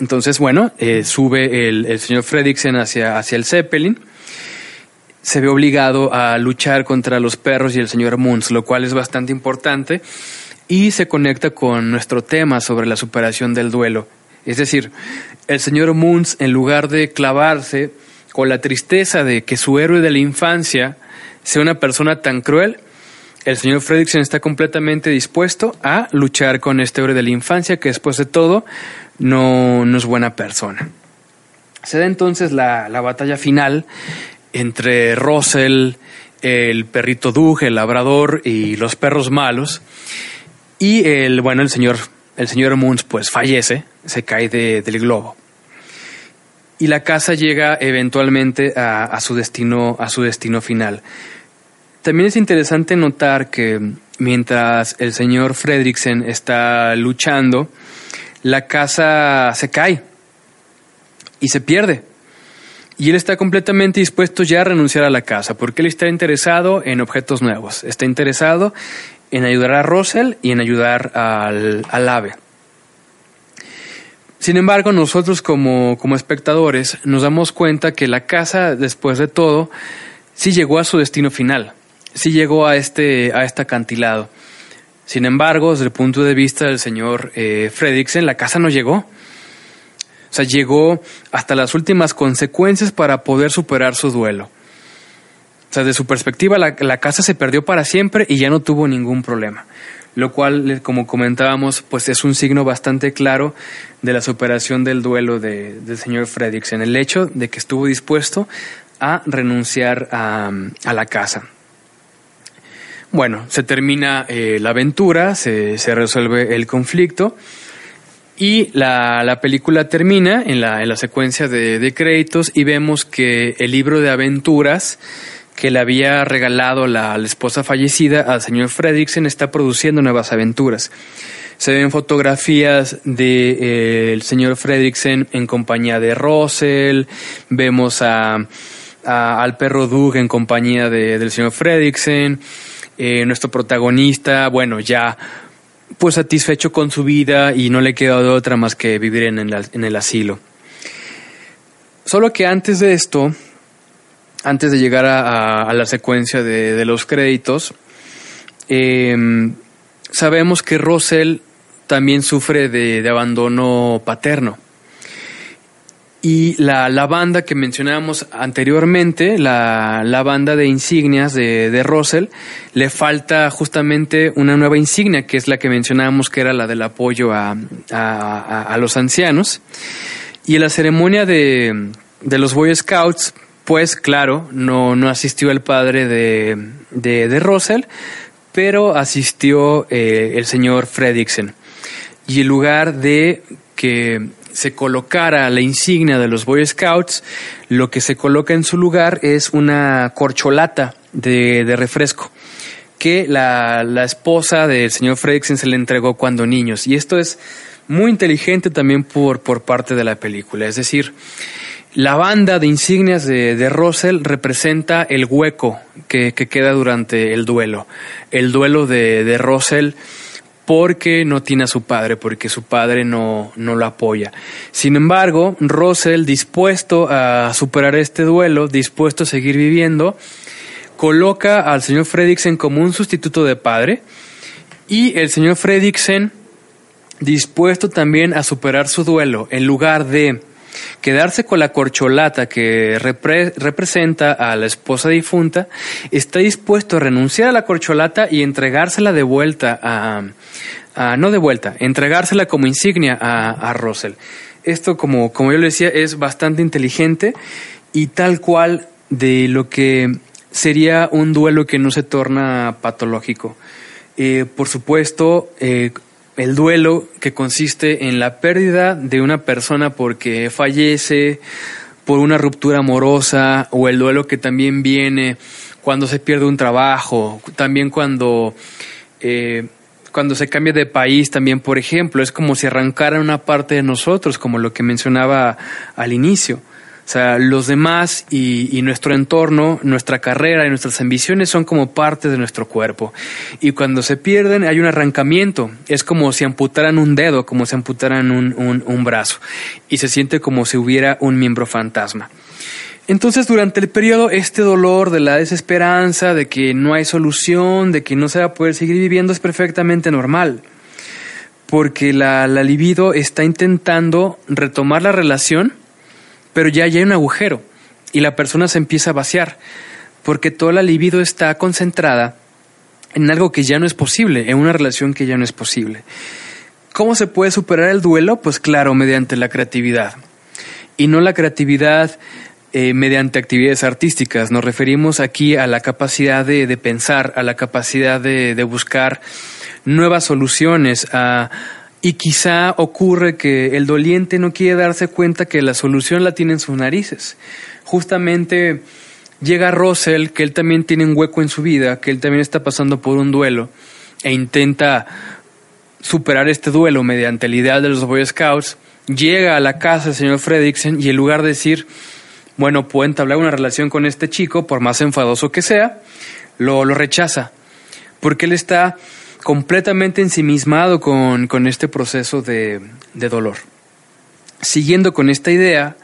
Entonces, bueno, eh, sube el, señor Fredricksen hacia, hacia el Zeppelin se ve obligado a luchar contra los perros y el señor Moons, lo cual es bastante importante y se conecta con nuestro tema sobre la superación del duelo. Es decir, el señor Moons, en lugar de clavarse con la tristeza de que su héroe de la infancia sea una persona tan cruel, el señor Fredrickson está completamente dispuesto a luchar con este héroe de la infancia que después de todo no, no es buena persona. Se da entonces la, la batalla final entre Russell, el perrito Doug, el labrador y los perros malos. Y el, bueno, el señor, el señor Moons pues fallece, se cae del globo. Y la casa llega eventualmente a, su destino, a su destino final. También es interesante notar que mientras el señor Fredricksen está luchando, la casa se cae y se pierde. Y él está completamente dispuesto ya a renunciar a la casa, porque él está interesado en objetos nuevos, está interesado en ayudar a Russell y en ayudar al, ave. Sin embargo, nosotros como, como espectadores nos damos cuenta que la casa, después de todo, sí llegó a su destino final, sí llegó a este, a este acantilado. Sin embargo, desde el punto de vista del señor eh, Fredricksen, la casa no llegó. O sea, llegó hasta las últimas consecuencias para poder superar su duelo. O sea, de su perspectiva, la, casa se perdió para siempre y ya no tuvo ningún problema. Lo cual, como comentábamos, pues es un signo bastante claro de la superación del duelo de, del señor en El hecho de que estuvo dispuesto a renunciar a, la casa. Bueno, se termina eh, la aventura, se, se resuelve el conflicto y la, la película termina en la, en la secuencia de, de, créditos y vemos que el libro de aventuras que le había regalado la, esposa fallecida al señor Fredricksen está produciendo nuevas aventuras. Se ven fotografías del de, eh, señor Fredricksen en compañía de Russell, vemos a, al perro Doug en compañía de, del señor Fredricksen, eh, nuestro protagonista, bueno, ya pues satisfecho con su vida y no le queda de otra más que vivir en el, en el asilo. Solo que antes de esto, antes de llegar a, la secuencia de, los créditos, em, sabemos que Russell también sufre de, abandono paterno. Y la, banda que mencionábamos anteriormente, la, banda de insignias de, de, Russell, le falta justamente una nueva insignia, que es la que mencionábamos que era la del apoyo a, a los ancianos. Y en la ceremonia de, de los Boy Scouts, pues claro, no, no asistió el padre de, de, Russell, pero asistió eh, el señor Fredrickson. Y en lugar de que se colocara la insignia de los Boy Scouts, lo que se coloca en su lugar es una corcholata de, refresco que la, la, esposa del señor Fredrickson se le entregó cuando niños. Y esto es muy inteligente también por, por parte de la película. Es decir, la banda de insignias de, de Russell representa el hueco que, queda durante el duelo. El duelo de, de Russell porque no tiene a su padre, porque su padre no, no lo apoya. Sin embargo, Russell, dispuesto a superar este duelo, dispuesto a seguir viviendo, coloca al señor Fredricksen como un sustituto de padre y el señor Fredricksen, dispuesto también a superar su duelo, en lugar de Quedarse con la corcholata que representa a la esposa difunta, está dispuesto a renunciar a la corcholata y entregársela de vuelta a, no de vuelta, entregársela como insignia a, a Russell. Esto, como, como yo le decía, es bastante inteligente y tal cual de lo que sería un duelo que no se torna patológico. Eh, por supuesto, eh, el duelo que consiste en la pérdida de una persona porque fallece, por una ruptura amorosa, o el duelo que también viene cuando se pierde un trabajo, también cuando, eh, cuando se cambia de país, también, por ejemplo, es como si arrancara una parte de nosotros, como lo que mencionaba al inicio. O sea, los demás y, nuestro entorno, nuestra carrera y nuestras ambiciones son como parte de nuestro cuerpo. Y cuando se pierden hay un arrancamiento. Es como si amputaran un dedo, como si amputaran un, un brazo. Y se siente como si hubiera un miembro fantasma. Entonces, durante el periodo, este dolor de la desesperanza, de que no hay solución, de que no se va a poder seguir viviendo, es perfectamente normal. Porque la libido está intentando retomar la relación pero ya, hay un agujero y la persona se empieza a vaciar porque toda la libido está concentrada en algo que ya no es posible, en una relación que ya no es posible. ¿Cómo se puede superar el duelo? Pues claro, mediante la creatividad. Y no la creatividad eh, mediante actividades artísticas. Nos referimos aquí a la capacidad de, pensar, a la capacidad de, de buscar nuevas soluciones, a, y quizá ocurre que el doliente no quiere darse cuenta que la solución la tiene en sus narices. Justamente llega Russell, que él también tiene un hueco en su vida, que él también está pasando por un duelo, e intenta superar este duelo mediante el ideal de los Boy Scouts. Llega a la casa del señor Fredrickson y en lugar de decir, bueno, puedo entablar una relación con este chico, por más enfadoso que sea, lo, lo rechaza. Porque él está completamente ensimismado con, con este proceso de, de dolor. Siguiendo con esta idea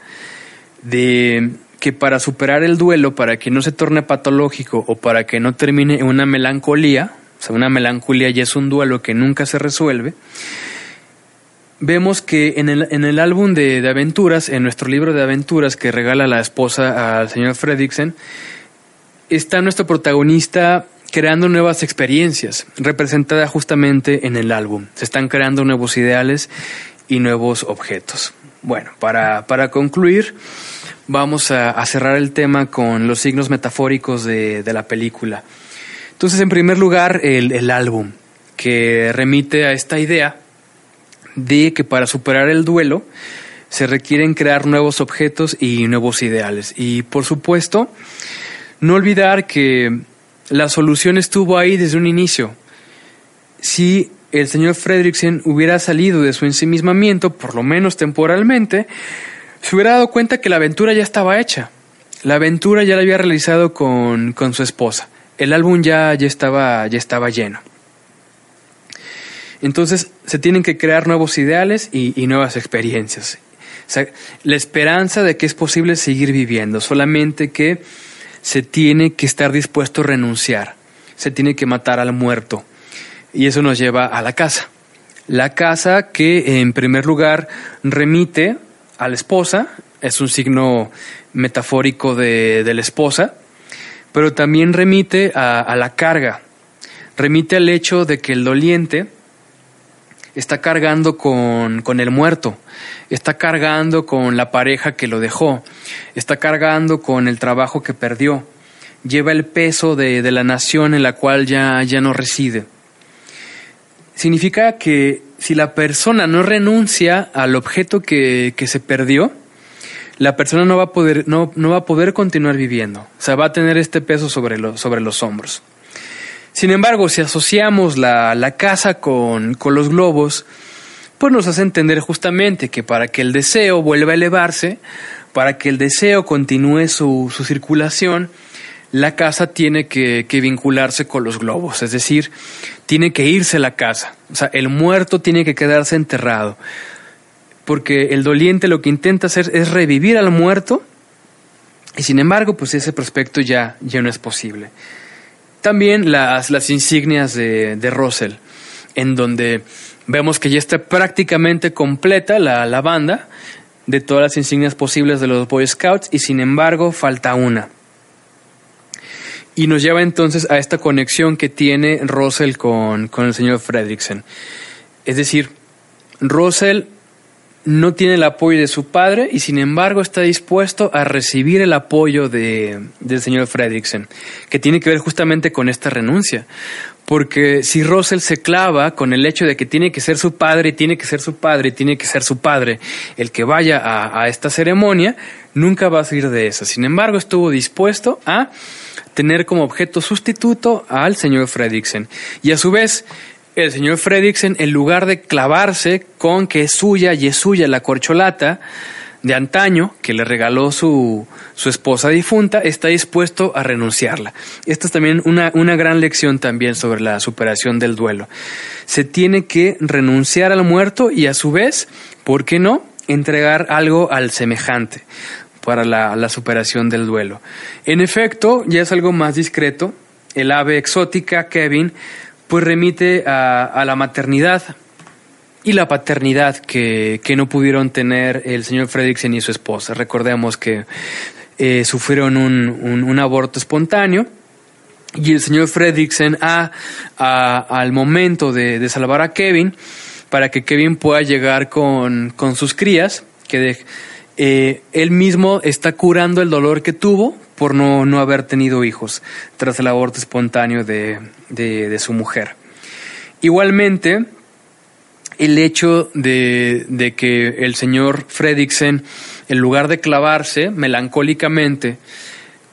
de que para superar el duelo, para que no se torne patológico o para que no termine en una melancolía, o sea, una melancolía ya es un duelo que nunca se resuelve, vemos que en el, en el álbum de, de, aventuras, en nuestro libro de aventuras que regala la esposa al señor Fredricksen, está nuestro protagonista creando nuevas experiencias, representadas justamente en el álbum. Se están creando nuevos ideales y nuevos objetos. Bueno, para, para concluir, vamos a, cerrar el tema con los signos metafóricos de, de la película. Entonces, en primer lugar, el, el álbum, que remite a esta idea de que para superar el duelo se requieren crear nuevos objetos y nuevos ideales. Y por supuesto, no olvidar que la solución estuvo ahí desde un inicio. Si el señor Fredricksen hubiera salido de su ensimismamiento, por lo menos temporalmente, se hubiera dado cuenta que la aventura ya estaba hecha. La aventura ya la había realizado con, con su esposa. El álbum ya, ya, estaba, ya estaba lleno. Entonces se tienen que crear nuevos ideales y, y nuevas experiencias. La esperanza de que es posible seguir viviendo, solamente que se tiene que estar dispuesto a renunciar, se tiene que matar al muerto. Y eso nos lleva a la casa. La casa que en primer lugar remite a la esposa, es un signo metafórico de, la esposa, pero también remite a, a la carga, remite al hecho de que el doliente está cargando con, con, el muerto, está cargando con la pareja que lo dejó, está cargando con el trabajo que perdió, lleva el peso de, de la nación en la cual ya, ya no reside. Significa que si la persona no renuncia al objeto que, que se perdió, la persona no va a poder, no, no, va a poder continuar viviendo. O sea, va a tener este peso sobre, sobre los hombros. Sin embargo, si asociamos la, la casa con, con, los globos, pues nos hace entender justamente que para que el deseo vuelva a elevarse, para que el deseo continúe su, su circulación, la casa tiene que, que, vincularse con los globos, es decir, tiene que irse la casa, o sea, el muerto tiene que quedarse enterrado, porque el doliente lo que intenta hacer es revivir al muerto, y sin embargo, pues ese prospecto ya, ya no es posible. También las, las insignias de, de Russell, en donde vemos que ya está prácticamente completa la, la banda de todas las insignias posibles de los Boy Scouts, y sin embargo falta una. Y nos lleva entonces a esta conexión que tiene Russell con, con el señor Fredricksen. Es decir, Russell no tiene el apoyo de su padre y sin embargo está dispuesto a recibir el apoyo de, del señor Fredricksen, que tiene que ver justamente con esta renuncia. Porque si Russell se clava con el hecho de que tiene que ser su padre, tiene que ser su padre, tiene que ser su padre el que vaya a, esta ceremonia, nunca va a salir de eso. Sin embargo, estuvo dispuesto a tener como objeto sustituto al señor Fredricksen. Y a su vez, el señor Fredricksen, en lugar de clavarse con que es suya y es suya la corcholata de antaño que le regaló su, su esposa difunta, está dispuesto a renunciarla. Esta es también una, una gran lección también sobre la superación del duelo. Se tiene que renunciar al muerto y a su vez, ¿por qué no? entregar algo al semejante para la, la, superación del duelo. En efecto, ya es algo más discreto. El ave exótica, Kevin, pues remite a, a la maternidad y la paternidad que, que, no pudieron tener el señor Fredricksen y su esposa. Recordemos que eh, sufrieron un, un, aborto espontáneo y el señor Fredricksen a, al momento de, de, salvar a Kevin, para que Kevin pueda llegar con, con sus crías, que eh, él mismo está curando el dolor que tuvo por no, no haber tenido hijos tras el aborto espontáneo de, de su mujer. Igualmente, el hecho de, de, que el señor Fredricksen, en lugar de clavarse melancólicamente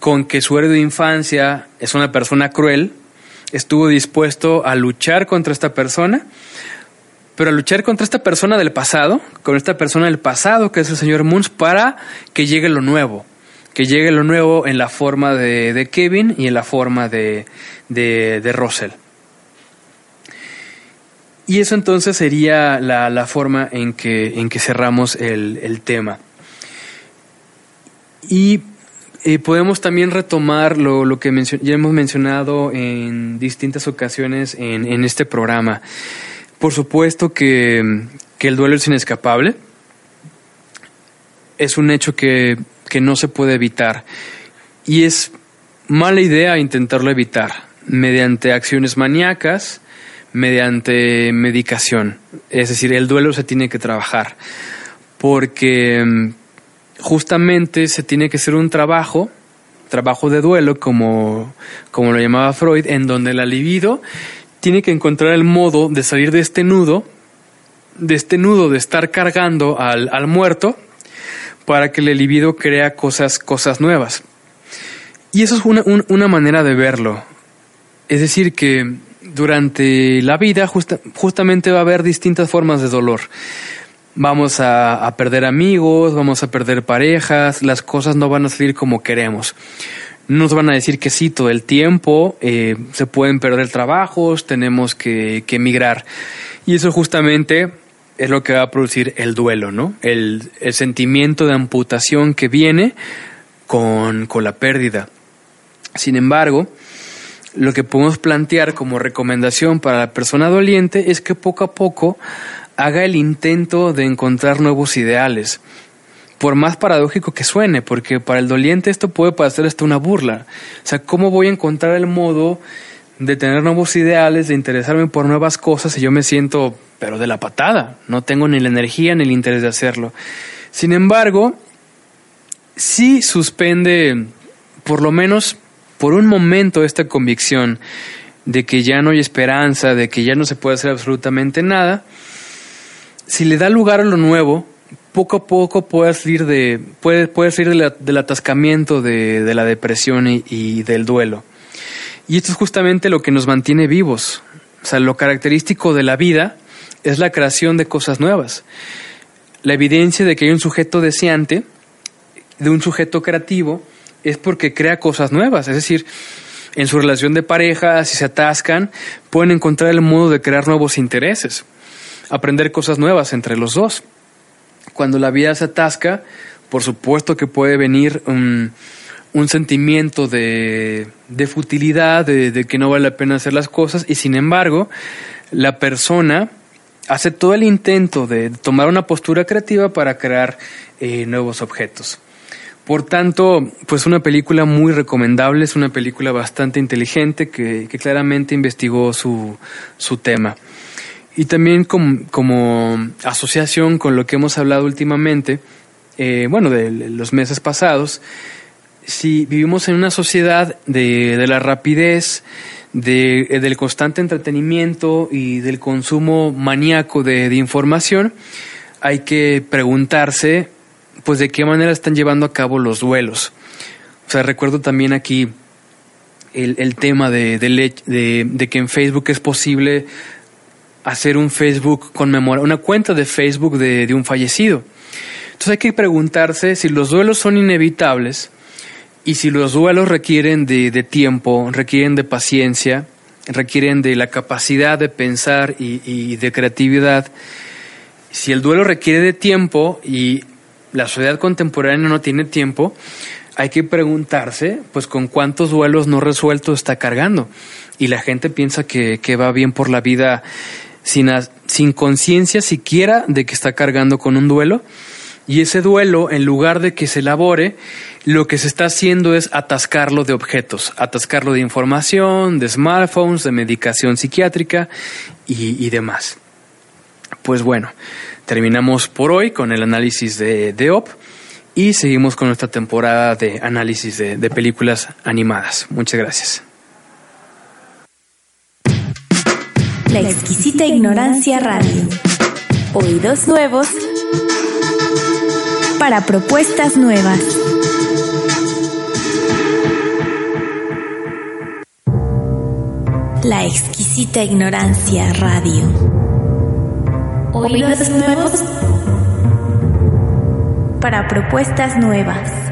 con que su héroe de infancia es una persona cruel, estuvo dispuesto a luchar contra esta persona pero a luchar contra esta persona del pasado, con esta persona del pasado que es el señor Moons, para que llegue lo nuevo, que llegue lo nuevo en la forma de, de Kevin y en la forma de, de, de, Russell. Y eso entonces sería la, la forma en que, en que cerramos el, tema. Y eh, podemos también retomar lo, que ya hemos mencionado en distintas ocasiones en, en este programa. Por supuesto que, que, el duelo es inescapable. Es un hecho que, que no se puede evitar. Y es mala idea intentarlo evitar mediante acciones maníacas, mediante medicación. Es decir, el duelo se tiene que trabajar. Porque mm, justamente se tiene que hacer un trabajo, trabajo de duelo, como, como lo llamaba Freud, en donde la libido tiene que encontrar el modo de salir de este nudo, de este nudo de estar cargando al, al muerto, para que el libido crea cosas, cosas nuevas. Y eso es una, un, una manera de verlo. Es decir, que durante la vida justamente va a haber distintas formas de dolor. Vamos a, perder amigos, vamos a perder parejas, las cosas no van a salir como queremos. Nos van a decir que sí todo el tiempo, eh, se pueden perder trabajos, tenemos que, emigrar. Y eso justamente es lo que va a producir el duelo, ¿no? El, el sentimiento de amputación que viene con, con la pérdida. Sin embargo, lo que podemos plantear como recomendación para la persona doliente es que poco a poco haga el intento de encontrar nuevos ideales. Por más paradójico que suene, porque para el doliente esto puede parecer hasta una burla. O sea, ¿cómo voy a encontrar el modo de tener nuevos ideales, de interesarme por nuevas cosas si yo me siento, pero de la patada? No tengo ni la energía ni el interés de hacerlo. Sin embargo, sí suspende por lo menos por un momento esta convicción de que ya no hay esperanza, de que ya no se puede hacer absolutamente nada, si le da lugar a lo nuevo, poco a poco puede salir, de, salir del atascamiento de, la depresión y, y, del duelo. Y esto es justamente lo que nos mantiene vivos. O sea, lo característico de la vida es la creación de cosas nuevas. La evidencia de que hay un sujeto deseante, de un sujeto creativo, es porque crea cosas nuevas. Es decir, en su relación de pareja, si se atascan, pueden encontrar el modo de crear nuevos intereses, aprender cosas nuevas entre los dos. Cuando la vida se atasca, por supuesto que puede venir un, sentimiento de, futilidad, de, que no vale la pena hacer las cosas, y sin embargo, la persona hace todo el intento de tomar una postura creativa para crear eh, nuevos objetos. Por tanto, pues una película muy recomendable, es una película bastante inteligente que, claramente investigó su, su, tema. Y también como, asociación con lo que hemos hablado últimamente, eh, bueno, de, los meses pasados, si vivimos en una sociedad de, de la rapidez, de, del constante entretenimiento y del consumo maníaco de, de información, hay que preguntarse pues de qué manera están llevando a cabo los duelos. O sea, recuerdo también aquí el, tema de, de, que en Facebook es posible hacer un Facebook conmemora, una cuenta de Facebook de, de un fallecido. Entonces hay que preguntarse si los duelos son inevitables y si los duelos requieren de, de tiempo, requieren de paciencia, requieren de la capacidad de pensar y de creatividad. Si el duelo requiere de tiempo y la sociedad contemporánea no tiene tiempo, hay que preguntarse, pues, con cuántos duelos no resueltos está cargando. Y la gente piensa que, va bien por la vida sin, sin conciencia siquiera de que está cargando con un duelo. Y ese duelo, en lugar de que se elabore, lo que se está haciendo es atascarlo de objetos, atascarlo de información, de smartphones, de medicación psiquiátrica y, y demás. Pues bueno, Terminamos por hoy con el análisis de, de OP y seguimos con nuestra temporada de análisis de, de películas animadas. Muchas gracias. La exquisita ignorancia radio. Oídos nuevos para propuestas nuevas. La exquisita ignorancia radio oídos nuevos para propuestas nuevas.